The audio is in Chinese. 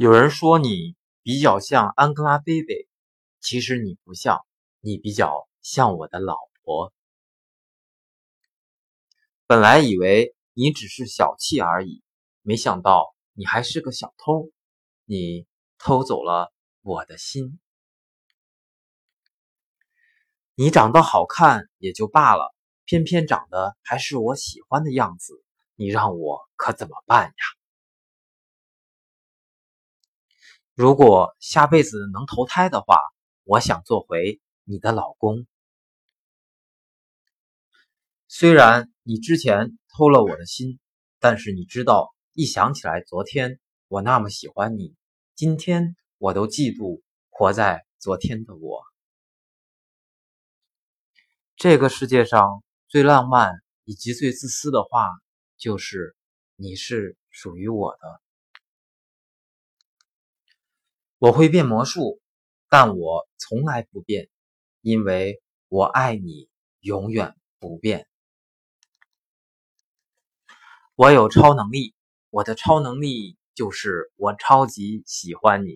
有人说你比较像 Angelababy，其实你不像，你比较像我的老婆。本来以为你只是小气而已，没想到你还是个小偷，你偷走了我的心。你长得好看也就罢了，偏偏长得还是我喜欢的样子，你让我可怎么办呀？如果下辈子能投胎的话，我想做回你的老公。虽然你之前偷了我的心，但是你知道，一想起来昨天我那么喜欢你，今天我都嫉妒活在昨天的我。这个世界上最浪漫以及最自私的话，就是你是属于我的。我会变魔术，但我从来不变，因为我爱你，永远不变。我有超能力，我的超能力就是我超级喜欢你。